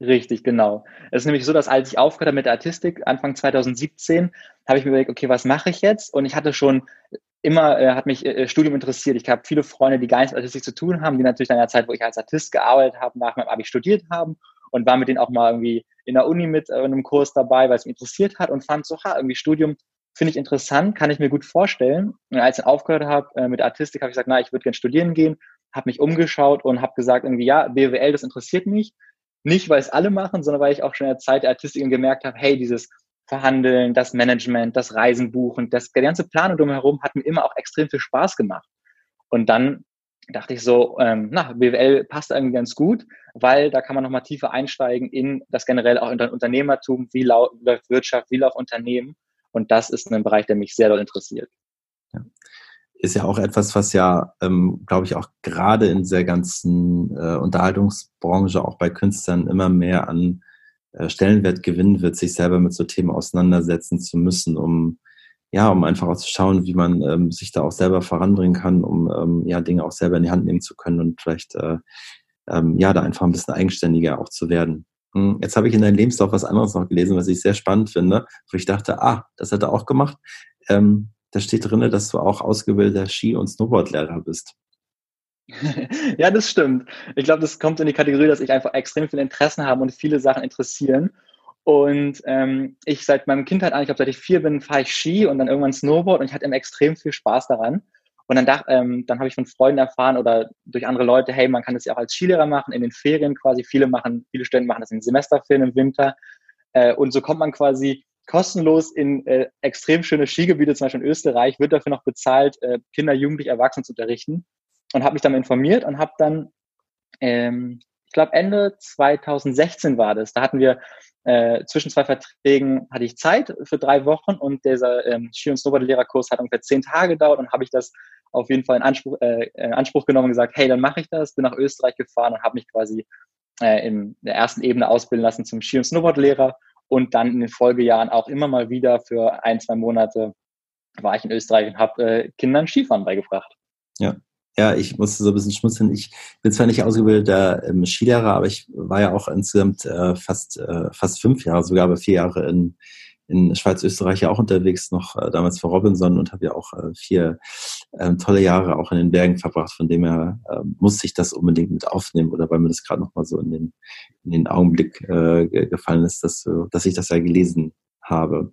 S2: Richtig, genau. Es ist nämlich so, dass als ich aufgehört habe mit der Artistik, Anfang 2017, habe ich mir überlegt, okay, was mache ich jetzt? Und ich hatte schon immer, äh, hat mich äh, Studium interessiert. Ich habe viele Freunde, die gar nichts mit Artistik zu tun haben, die natürlich in der Zeit, wo ich als Artist gearbeitet habe, nach meinem Abi studiert haben und war mit denen auch mal irgendwie in der Uni mit äh, einem Kurs dabei, weil es mich interessiert hat und fand so, ha, irgendwie Studium finde ich interessant, kann ich mir gut vorstellen. Und als ich aufgehört habe äh, mit Artistik, habe ich gesagt, na, ich würde gerne studieren gehen, habe mich umgeschaut und habe gesagt, irgendwie, ja, BWL, das interessiert mich. Nicht, weil es alle machen, sondern weil ich auch schon in der Zeit der Artistik gemerkt habe, hey, dieses Verhandeln, das Management, das Reisen buchen, das, der ganze Plan drumherum hat mir immer auch extrem viel Spaß gemacht. Und dann dachte ich so, ähm, na, BWL passt irgendwie ganz gut, weil da kann man nochmal tiefer einsteigen in das generell auch in Unternehmertum, wie läuft Wirtschaft, wie läuft Unternehmen. Und das ist ein Bereich, der mich sehr doll interessiert.
S1: Ja. Ist ja auch etwas, was ja, ähm, glaube ich, auch gerade in der ganzen äh, Unterhaltungsbranche, auch bei Künstlern, immer mehr an äh, Stellenwert gewinnen wird, sich selber mit so Themen auseinandersetzen zu müssen, um ja, um einfach auch zu schauen, wie man ähm, sich da auch selber voranbringen kann, um ähm, ja Dinge auch selber in die Hand nehmen zu können und vielleicht äh, ähm, ja da einfach ein bisschen eigenständiger auch zu werden. Hm, jetzt habe ich in deinem Lebenslauf was anderes noch gelesen, was ich sehr spannend finde, wo ich dachte, ah, das hat er auch gemacht. Ähm, da steht drinne, dass du auch ausgebildeter Ski- und Snowboardlehrer bist. [laughs]
S2: ja, das stimmt. Ich glaube, das kommt in die Kategorie, dass ich einfach extrem viele Interessen habe und viele Sachen interessieren. Und ähm, ich seit meinem Kindheit an, ich glaube, seit ich vier bin, fahre ich Ski und dann irgendwann Snowboard und ich hatte immer extrem viel Spaß daran. Und dann, dachte, ähm, dann habe ich von Freunden erfahren oder durch andere Leute, hey, man kann das ja auch als Skilehrer machen, in den Ferien quasi. Viele machen, viele Studenten machen das in Semesterferien im Winter. Äh, und so kommt man quasi kostenlos in äh, extrem schöne Skigebiete, zum Beispiel in Österreich, wird dafür noch bezahlt, äh, Kinder, Jugendliche, Erwachsene zu unterrichten. Und habe mich dann informiert und habe dann, ähm, ich glaube Ende 2016 war das, da hatten wir äh, zwischen zwei Verträgen hatte ich Zeit für drei Wochen und dieser ähm, Ski- und Snowboard-Lehrerkurs hat ungefähr zehn Tage gedauert und habe ich das auf jeden Fall in Anspruch, äh, in Anspruch genommen und gesagt, hey, dann mache ich das, bin nach Österreich gefahren und habe mich quasi äh, in der ersten Ebene ausbilden lassen zum Ski- und Snowboard-Lehrer und dann in den Folgejahren auch immer mal wieder für ein, zwei Monate war ich in Österreich und habe äh, Kindern Skifahren beigebracht.
S1: Ja, ja, ich musste so ein bisschen schmunzeln. Ich bin zwar nicht ausgebildeter ähm, Skilehrer, aber ich war ja auch insgesamt äh, fast, äh, fast fünf Jahre, sogar aber vier Jahre in, in Schweiz, Österreich ja auch unterwegs, noch äh, damals für Robinson und habe ja auch äh, vier äh, tolle Jahre auch in den Bergen verbracht. Von dem her äh, musste ich das unbedingt mit aufnehmen oder weil mir das gerade noch mal so in den, in den Augenblick äh, gefallen ist, dass, dass ich das ja gelesen habe.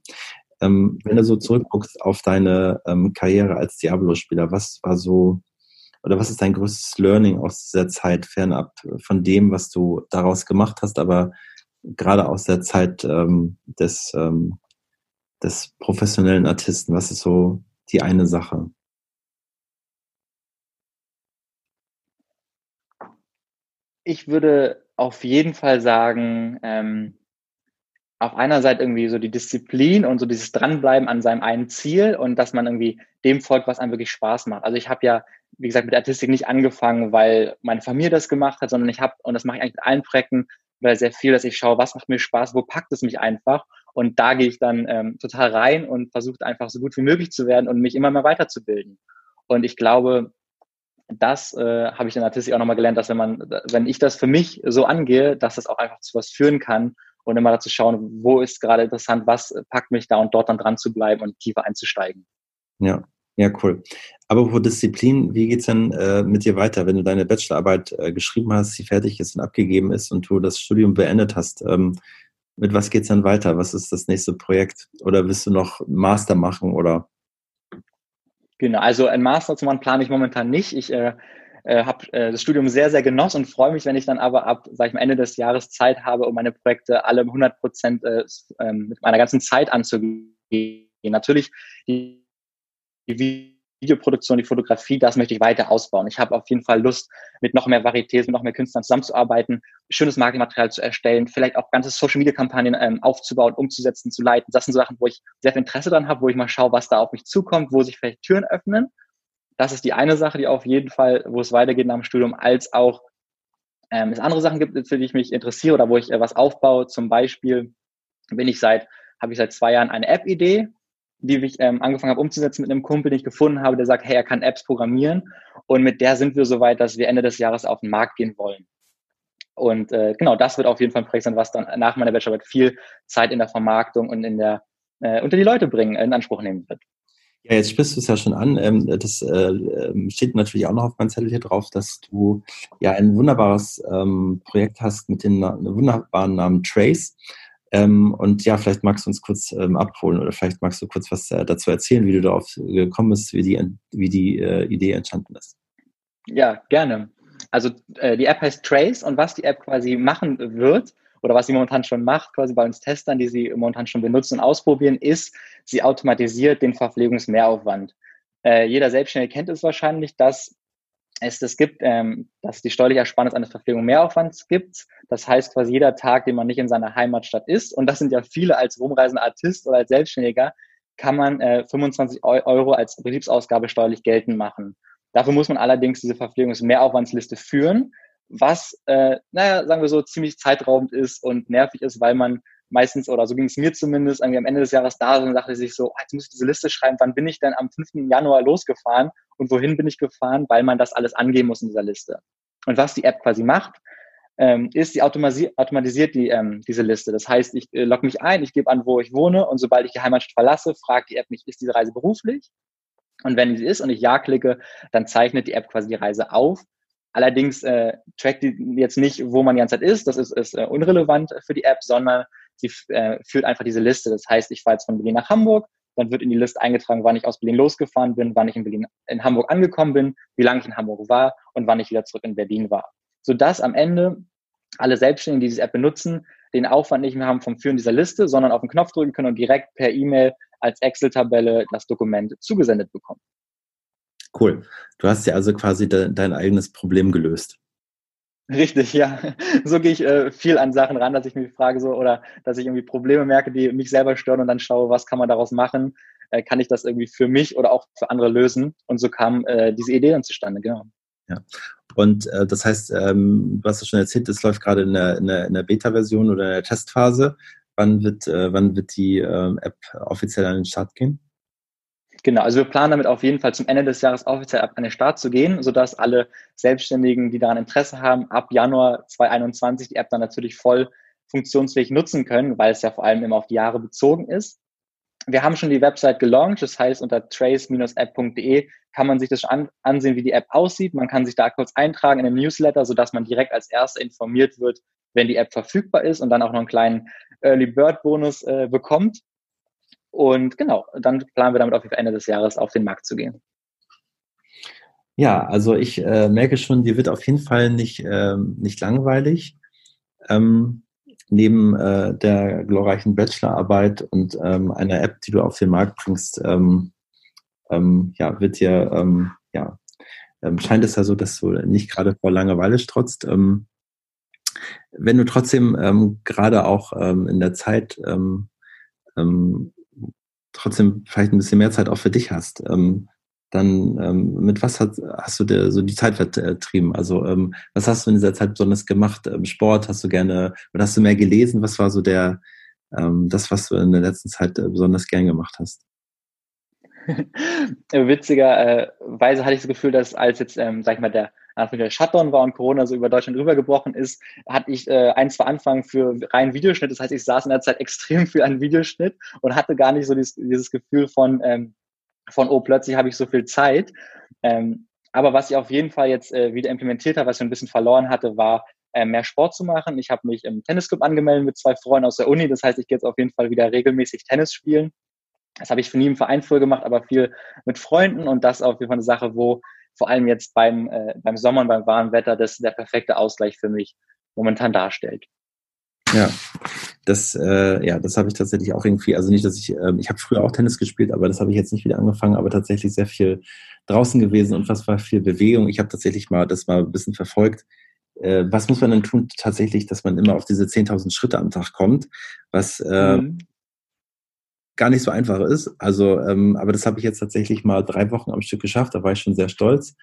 S1: Ähm, wenn du so zurückguckst auf deine ähm, Karriere als Diablo-Spieler, was war so oder was ist dein größtes Learning aus dieser Zeit, fernab von dem, was du daraus gemacht hast, aber gerade aus der Zeit ähm, des, ähm, des professionellen Artisten? Was ist so die eine Sache?
S2: Ich würde auf jeden Fall sagen, ähm, auf einer Seite irgendwie so die Disziplin und so dieses Dranbleiben an seinem einen Ziel und dass man irgendwie dem folgt, was einem wirklich Spaß macht. Also ich habe ja, wie gesagt, mit Artistik nicht angefangen, weil meine Familie das gemacht hat, sondern ich habe, und das mache ich eigentlich mit allen Projekten, weil sehr viel, dass ich schaue, was macht mir Spaß, wo packt es mich einfach. Und da gehe ich dann ähm, total rein und versuche einfach so gut wie möglich zu werden und mich immer mehr weiterzubilden. Und ich glaube, das äh, habe ich in Artistik auch nochmal gelernt, dass wenn man, wenn ich das für mich so angehe, dass das auch einfach zu was führen kann und immer dazu schauen, wo ist gerade interessant, was packt mich da und dort dann dran zu bleiben und tiefer einzusteigen.
S1: Ja, ja, cool. Aber wo Disziplin, wie geht's denn äh, mit dir weiter, wenn du deine Bachelorarbeit äh, geschrieben hast, die fertig ist und abgegeben ist und du das Studium beendet hast? Ähm, mit was geht's dann weiter? Was ist das nächste Projekt? Oder willst du noch Master machen oder?
S2: Genau, also ein Master zu machen plane ich momentan nicht. Ich äh, äh, habe äh, das Studium sehr, sehr genossen und freue mich, wenn ich dann aber ab, sag ich mal, Ende des Jahres Zeit habe, um meine Projekte alle 100 Prozent äh, ähm, mit meiner ganzen Zeit anzugehen. Natürlich die, die Videoproduktion, die Fotografie, das möchte ich weiter ausbauen. Ich habe auf jeden Fall Lust, mit noch mehr Varietés, mit noch mehr Künstlern zusammenzuarbeiten, schönes Marketingmaterial zu erstellen, vielleicht auch ganze Social-Media-Kampagnen ähm, aufzubauen, umzusetzen, zu leiten. Das sind so Sachen, wo ich sehr viel Interesse dran habe, wo ich mal schaue, was da auf mich zukommt, wo sich vielleicht Türen öffnen. Das ist die eine Sache, die auf jeden Fall, wo es weitergeht nach dem Studium, als auch ähm, es andere Sachen gibt, für die ich mich interessiere oder wo ich äh, was aufbaue. Zum Beispiel bin ich seit, habe ich seit zwei Jahren eine App-Idee, die ich ähm, angefangen habe umzusetzen mit einem Kumpel, den ich gefunden habe, der sagt, hey, er kann Apps programmieren. Und mit der sind wir so weit, dass wir Ende des Jahres auf den Markt gehen wollen. Und äh, genau, das wird auf jeden Fall ein Projekt sein, was dann nach meiner Bachelorarbeit viel Zeit in der Vermarktung und in der äh, unter die Leute bringen, in Anspruch nehmen wird.
S1: Ja, jetzt sprichst du es ja schon an. Ähm, das äh, ähm, steht natürlich auch noch auf meinem Zettel hier drauf, dass du ja ein wunderbares ähm, Projekt hast mit dem wunderbaren Namen Trace. Und ja, vielleicht magst du uns kurz abholen oder vielleicht magst du kurz was äh, dazu erzählen, wie du darauf gekommen bist, wie die, wie die äh, Idee entstanden ist.
S2: Ja, gerne. Also die App heißt Trace und was die App quasi machen wird, oder was sie momentan schon macht, quasi bei uns Testern, die sie momentan schon benutzen und ausprobieren, ist, sie automatisiert den Verpflegungsmehraufwand. Äh, jeder Selbstständige kennt es wahrscheinlich, dass es das gibt, ähm, dass die steuerliche Ersparnis eines Verpflegungsmehraufwands gibt. Das heißt quasi jeder Tag, den man nicht in seiner Heimatstadt ist, und das sind ja viele als rumreisender Artist oder als Selbstständiger, kann man äh, 25 Euro als Betriebsausgabe steuerlich geltend machen. Dafür muss man allerdings diese Verpflegungsmehraufwandsliste führen was, äh, naja, sagen wir so, ziemlich zeitraubend ist und nervig ist, weil man meistens, oder so ging es mir zumindest, irgendwie am Ende des Jahres da und dachte sich so, ah, jetzt muss ich diese Liste schreiben, wann bin ich denn am 5. Januar losgefahren und wohin bin ich gefahren, weil man das alles angeben muss in dieser Liste. Und was die App quasi macht, ähm, ist, sie automatisiert, automatisiert die, ähm, diese Liste. Das heißt, ich äh, logge mich ein, ich gebe an, wo ich wohne und sobald ich die Heimatstadt verlasse, fragt die App mich, ist diese Reise beruflich? Und wenn sie ist und ich Ja klicke, dann zeichnet die App quasi die Reise auf Allerdings äh, trackt die jetzt nicht, wo man die ganze Zeit ist. Das ist, ist äh, unrelevant für die App, sondern sie äh, führt einfach diese Liste. Das heißt, ich fahre jetzt von Berlin nach Hamburg, dann wird in die Liste eingetragen, wann ich aus Berlin losgefahren bin, wann ich in Berlin in Hamburg angekommen bin, wie lange ich in Hamburg war und wann ich wieder zurück in Berlin war. Sodass am Ende alle Selbstständigen, die diese App benutzen, den Aufwand nicht mehr haben vom Führen dieser Liste, sondern auf den Knopf drücken können und direkt per E-Mail als Excel-Tabelle das Dokument zugesendet bekommen.
S1: Cool. Du hast ja also quasi de dein eigenes Problem gelöst.
S2: Richtig, ja. So gehe ich äh, viel an Sachen ran, dass ich mich frage so oder dass ich irgendwie Probleme merke, die mich selber stören und dann schaue, was kann man daraus machen? Äh, kann ich das irgendwie für mich oder auch für andere lösen? Und so kam äh, diese Idee dann zustande, genau.
S1: Ja. Und äh, das heißt, ähm, du hast ja schon erzählt, es läuft gerade in der, in der, in der Beta-Version oder in der Testphase. Wann wird, äh, wann wird die äh, App offiziell an den Start gehen?
S2: Genau, also wir planen damit auf jeden Fall zum Ende des Jahres offiziell an den Start zu gehen, sodass alle Selbstständigen, die daran Interesse haben, ab Januar 2021 die App dann natürlich voll funktionsfähig nutzen können, weil es ja vor allem immer auf die Jahre bezogen ist. Wir haben schon die Website gelauncht, das heißt unter trace-app.de kann man sich das schon ansehen, wie die App aussieht. Man kann sich da kurz eintragen in den Newsletter, sodass man direkt als Erster informiert wird, wenn die App verfügbar ist und dann auch noch einen kleinen Early Bird Bonus äh, bekommt. Und genau, dann planen wir damit auf Ende des Jahres auf den Markt zu gehen.
S1: Ja, also ich äh, merke schon, dir wird auf jeden Fall nicht, äh, nicht langweilig. Ähm, neben äh, der glorreichen Bachelorarbeit und ähm, einer App, die du auf den Markt bringst, ähm, ähm ja, wird dir, ähm, ja, ähm, scheint es ja so, dass du nicht gerade vor Langeweile strotzt. Wenn du trotzdem ähm, gerade auch ähm, in der Zeit ähm, ähm, trotzdem vielleicht ein bisschen mehr Zeit auch für dich hast, ähm, dann ähm, mit was hast, hast du dir so die Zeit vertrieben? Also ähm, was hast du in dieser Zeit besonders gemacht? Ähm, Sport hast du gerne oder hast du mehr gelesen? Was war so der ähm, das, was du in der letzten Zeit äh, besonders gern gemacht hast?
S2: Witzigerweise hatte ich das Gefühl, dass als jetzt, ähm, sag ich mal, der der Shutdown war und Corona so über Deutschland rübergebrochen ist, hatte ich äh, ein, zwei Anfang für reinen Videoschnitt. Das heißt, ich saß in der Zeit extrem viel an Videoschnitt und hatte gar nicht so dieses, dieses Gefühl von, ähm, von, oh, plötzlich habe ich so viel Zeit. Ähm, aber was ich auf jeden Fall jetzt äh, wieder implementiert habe, was ich ein bisschen verloren hatte, war äh, mehr Sport zu machen. Ich habe mich im Tennisclub angemeldet mit zwei Freunden aus der Uni. Das heißt, ich gehe jetzt auf jeden Fall wieder regelmäßig Tennis spielen. Das habe ich für nie im Verein früher gemacht, aber viel mit Freunden und das auf jeden Fall eine Sache, wo vor allem jetzt beim, äh, beim Sommer und beim warmen Wetter das der perfekte Ausgleich für mich momentan darstellt.
S1: Ja, das, äh, ja, das habe ich tatsächlich auch irgendwie, also nicht, dass ich, äh, ich habe früher auch Tennis gespielt, aber das habe ich jetzt nicht wieder angefangen, aber tatsächlich sehr viel draußen gewesen und was war viel Bewegung. Ich habe tatsächlich mal das mal ein bisschen verfolgt. Äh, was muss man denn tun tatsächlich, dass man immer auf diese 10.000 Schritte am Tag kommt, was äh, mhm. Gar nicht so einfach ist. Also, ähm, aber das habe ich jetzt tatsächlich mal drei Wochen am Stück geschafft, da war ich schon sehr stolz.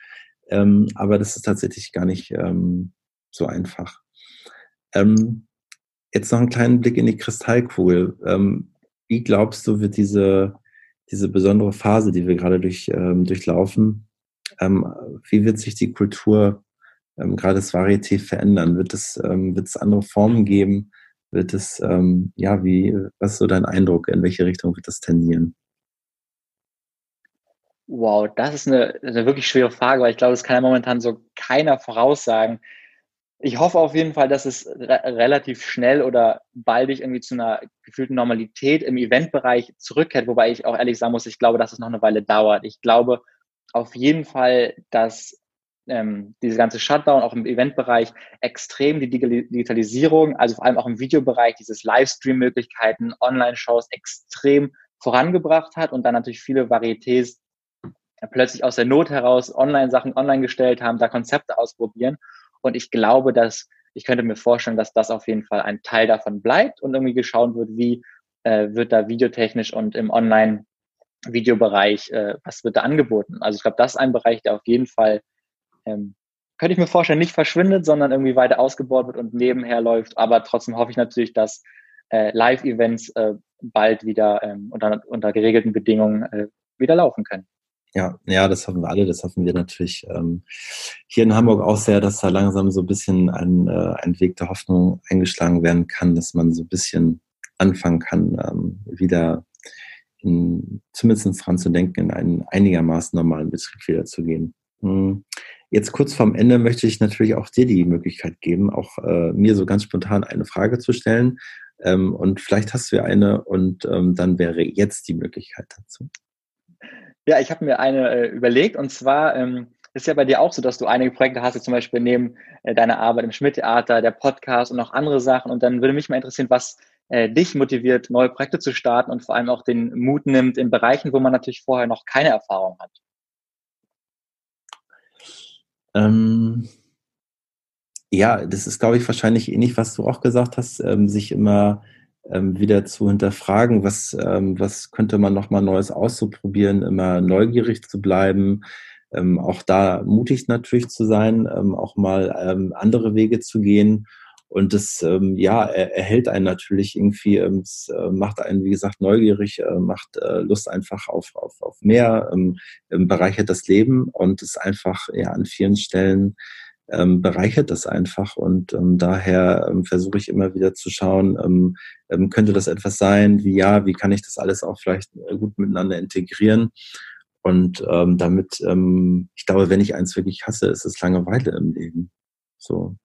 S1: Ähm, aber das ist tatsächlich gar nicht ähm, so einfach. Ähm, Jetzt noch einen kleinen Blick in die Kristallkugel. Ähm, wie glaubst du, wird diese, diese besondere Phase, die wir gerade durch, ähm, durchlaufen, wie wird sich die Kultur, gerade das Varieté, verändern? Wird es, wird es andere Formen geben? Wird es, ähm, ja, wie, was ist so dein Eindruck? In welche Richtung wird das tendieren?
S2: Wow, das ist eine, eine wirklich schwere Frage, weil ich glaube, das kann ja momentan so keiner voraussagen ich hoffe auf jeden Fall, dass es re relativ schnell oder baldig irgendwie zu einer gefühlten Normalität im Eventbereich zurückkehrt, wobei ich auch ehrlich sagen muss, ich glaube, dass es noch eine Weile dauert. Ich glaube auf jeden Fall, dass ähm, diese ganze Shutdown auch im Eventbereich extrem die Digitalisierung, also vor allem auch im Videobereich, dieses Livestream-Möglichkeiten, Online-Shows extrem vorangebracht hat und dann natürlich viele Varietés plötzlich aus der Not heraus Online-Sachen online gestellt haben, da Konzepte ausprobieren. Und ich glaube, dass ich könnte mir vorstellen, dass das auf jeden Fall ein Teil davon bleibt und irgendwie geschaut wird, wie äh, wird da videotechnisch und im Online-Videobereich, äh, was wird da angeboten. Also ich glaube, das ist ein Bereich, der auf jeden Fall, ähm, könnte ich mir vorstellen, nicht verschwindet, sondern irgendwie weiter ausgebaut wird und nebenher läuft. Aber trotzdem hoffe ich natürlich, dass äh, Live-Events äh, bald wieder ähm, unter, unter geregelten Bedingungen äh, wieder laufen können.
S1: Ja, ja, das hoffen wir alle. Das hoffen wir natürlich ähm, hier in Hamburg auch sehr, dass da langsam so ein bisschen ein, äh, ein Weg der Hoffnung eingeschlagen werden kann, dass man so ein bisschen anfangen kann, ähm, wieder in, zumindest dran zu denken, in einen einigermaßen normalen Betrieb wieder zu gehen. Hm. Jetzt kurz vorm Ende möchte ich natürlich auch dir die Möglichkeit geben, auch äh, mir so ganz spontan eine Frage zu stellen. Ähm, und vielleicht hast du ja eine und ähm, dann wäre jetzt die Möglichkeit dazu.
S2: Ja, ich habe mir eine äh, überlegt und zwar ähm, ist ja bei dir auch so, dass du einige Projekte hast, zum Beispiel neben äh, deiner Arbeit im Schmidt-Theater, der Podcast und auch andere Sachen. Und dann würde mich mal interessieren, was äh, dich motiviert, neue Projekte zu starten und vor allem auch den Mut nimmt in Bereichen, wo man natürlich vorher noch keine Erfahrung hat.
S1: Ähm, ja, das ist, glaube ich, wahrscheinlich ähnlich, was du auch gesagt hast, ähm, sich immer ähm, wieder zu hinterfragen, was, ähm, was könnte man nochmal Neues auszuprobieren, immer neugierig zu bleiben, ähm, auch da mutig natürlich zu sein, ähm, auch mal andere Wege zu gehen. Und das, ähm, ja, er, erhält einen natürlich irgendwie, ähm, es, äh, macht einen, wie gesagt, neugierig, äh, macht äh, Lust einfach auf, auf, auf mehr, ähm, bereichert das Leben und ist einfach ja an vielen Stellen ähm, bereichert das einfach und ähm, daher ähm, versuche ich immer wieder zu schauen, ähm, ähm, könnte das etwas sein, wie ja, wie kann ich das alles auch vielleicht äh, gut miteinander integrieren und ähm, damit, ähm, ich glaube, wenn ich eins wirklich hasse, ist es Langeweile im Leben. So.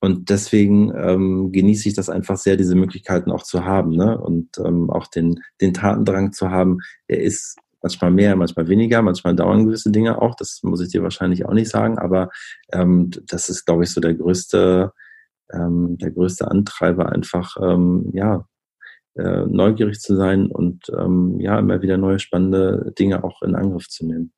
S1: Und deswegen ähm, genieße ich das einfach sehr, diese Möglichkeiten auch zu haben, ne? Und ähm, auch den, den Tatendrang zu haben, der ist manchmal mehr, manchmal weniger, manchmal dauern gewisse Dinge auch, das muss ich dir wahrscheinlich auch nicht sagen, aber ähm, das ist, glaube ich, so der größte, ähm, der größte Antreiber, einfach ähm, ja, äh, neugierig zu sein und ähm, ja, immer wieder neue spannende Dinge auch in Angriff zu nehmen.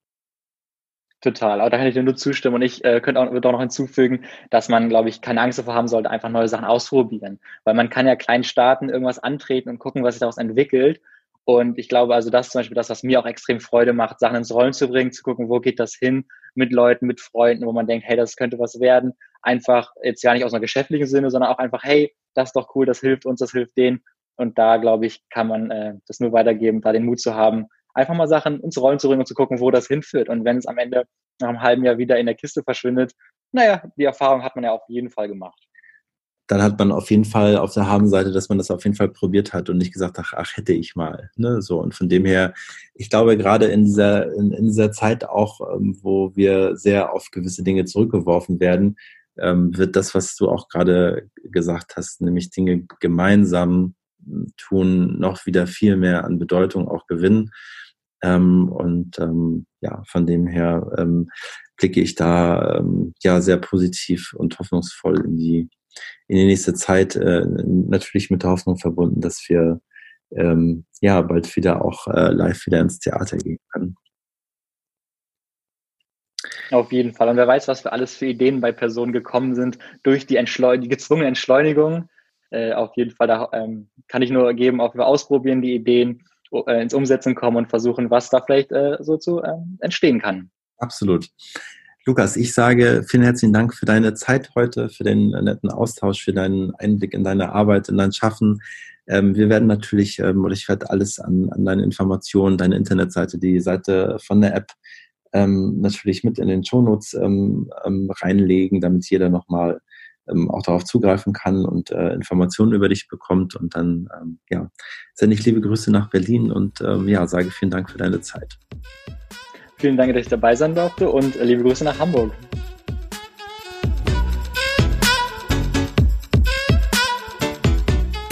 S2: Total, aber da kann ich dir nur zustimmen und ich äh, könnte auch, würde auch noch hinzufügen, dass man, glaube ich, keine Angst davor haben sollte, einfach neue Sachen ausprobieren, weil man kann ja klein starten, irgendwas antreten und gucken, was sich daraus entwickelt und ich glaube also, das ist zum Beispiel das, was mir auch extrem Freude macht, Sachen ins Rollen zu bringen, zu gucken, wo geht das hin mit Leuten, mit Freunden, wo man denkt, hey, das könnte was werden. Einfach jetzt gar nicht aus einer geschäftlichen Sinne, sondern auch einfach, hey, das ist doch cool, das hilft uns, das hilft denen. Und da, glaube ich, kann man äh, das nur weitergeben, da den Mut zu haben, einfach mal Sachen ins Rollen zu bringen und zu gucken, wo das hinführt. Und wenn es am Ende nach einem halben Jahr wieder in der Kiste verschwindet, naja, die Erfahrung hat man ja auf jeden Fall gemacht.
S1: Dann hat man auf jeden Fall auf der Habenseite, dass man das auf jeden Fall probiert hat und nicht gesagt, ach, ach hätte ich mal. Ne? So, und von dem her, ich glaube, gerade in dieser, in, in dieser Zeit auch, ähm, wo wir sehr auf gewisse Dinge zurückgeworfen werden, ähm, wird das, was du auch gerade gesagt hast, nämlich Dinge gemeinsam tun, noch wieder viel mehr an Bedeutung auch gewinnen. Ähm, und ähm, ja, von dem her ähm, blicke ich da ähm, ja sehr positiv und hoffnungsvoll in die in die nächste Zeit. Äh, natürlich mit der Hoffnung verbunden, dass wir ähm, ja bald wieder auch äh, live wieder ins Theater gehen können.
S2: Auf jeden Fall. Und wer weiß, was für alles für Ideen bei Personen gekommen sind durch die, Entschleu die gezwungene Entschleunigung. Äh, auf jeden Fall, da ähm, kann ich nur geben, auch wir ausprobieren die Ideen, äh, ins Umsetzen kommen und versuchen, was da vielleicht äh, so zu ähm, entstehen kann.
S1: Absolut. Lukas, ich sage vielen herzlichen Dank für deine Zeit heute, für den netten Austausch, für deinen Einblick in deine Arbeit, in dein Schaffen. Ähm, wir werden natürlich, ähm, oder ich werde alles an, an deine Informationen, deine Internetseite, die Seite von der App ähm, natürlich mit in den Shownotes ähm, ähm, reinlegen, damit jeder nochmal ähm, auch darauf zugreifen kann und äh, Informationen über dich bekommt. Und dann, ähm, ja, sende ich liebe Grüße nach Berlin und ähm, ja, sage vielen Dank für deine Zeit.
S2: Vielen Dank, dass ich dabei sein durfte und äh, liebe Grüße nach Hamburg.